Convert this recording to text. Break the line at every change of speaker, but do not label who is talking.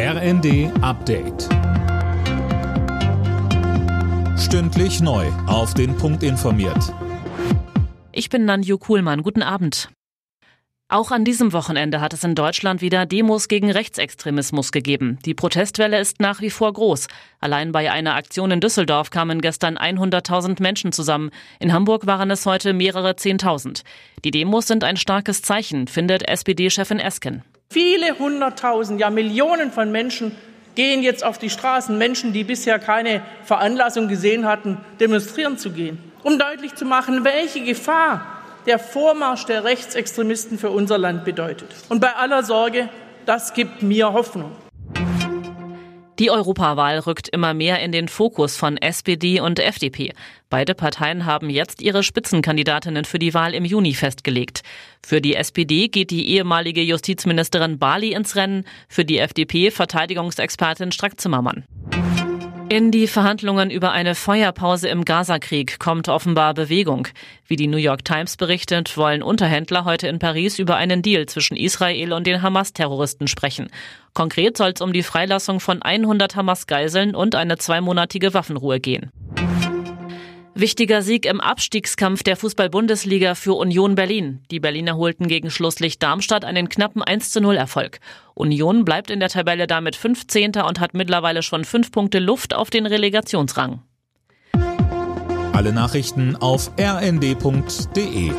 RND Update. Stündlich neu. Auf den Punkt informiert.
Ich bin Nanju Kuhlmann. Guten Abend. Auch an diesem Wochenende hat es in Deutschland wieder Demos gegen Rechtsextremismus gegeben. Die Protestwelle ist nach wie vor groß. Allein bei einer Aktion in Düsseldorf kamen gestern 100.000 Menschen zusammen. In Hamburg waren es heute mehrere Zehntausend. Die Demos sind ein starkes Zeichen, findet SPD-Chefin Esken.
Viele hunderttausend, ja Millionen von Menschen gehen jetzt auf die Straßen, Menschen, die bisher keine Veranlassung gesehen hatten, demonstrieren zu gehen, um deutlich zu machen, welche Gefahr der Vormarsch der Rechtsextremisten für unser Land bedeutet. Und bei aller Sorge, das gibt mir Hoffnung.
Die Europawahl rückt immer mehr in den Fokus von SPD und FDP. Beide Parteien haben jetzt ihre Spitzenkandidatinnen für die Wahl im Juni festgelegt. Für die SPD geht die ehemalige Justizministerin Bali ins Rennen, für die FDP Verteidigungsexpertin Strack-Zimmermann. In die Verhandlungen über eine Feuerpause im Gazakrieg kommt offenbar Bewegung. Wie die New York Times berichtet, wollen Unterhändler heute in Paris über einen Deal zwischen Israel und den Hamas-Terroristen sprechen. Konkret soll es um die Freilassung von 100 Hamas-Geiseln und eine zweimonatige Waffenruhe gehen. Wichtiger Sieg im Abstiegskampf der Fußball-Bundesliga für Union Berlin. Die Berliner holten gegen Schlusslicht Darmstadt einen knappen 1 0 Erfolg. Union bleibt in der Tabelle damit 15. und hat mittlerweile schon fünf Punkte Luft auf den Relegationsrang.
Alle Nachrichten auf rnd.de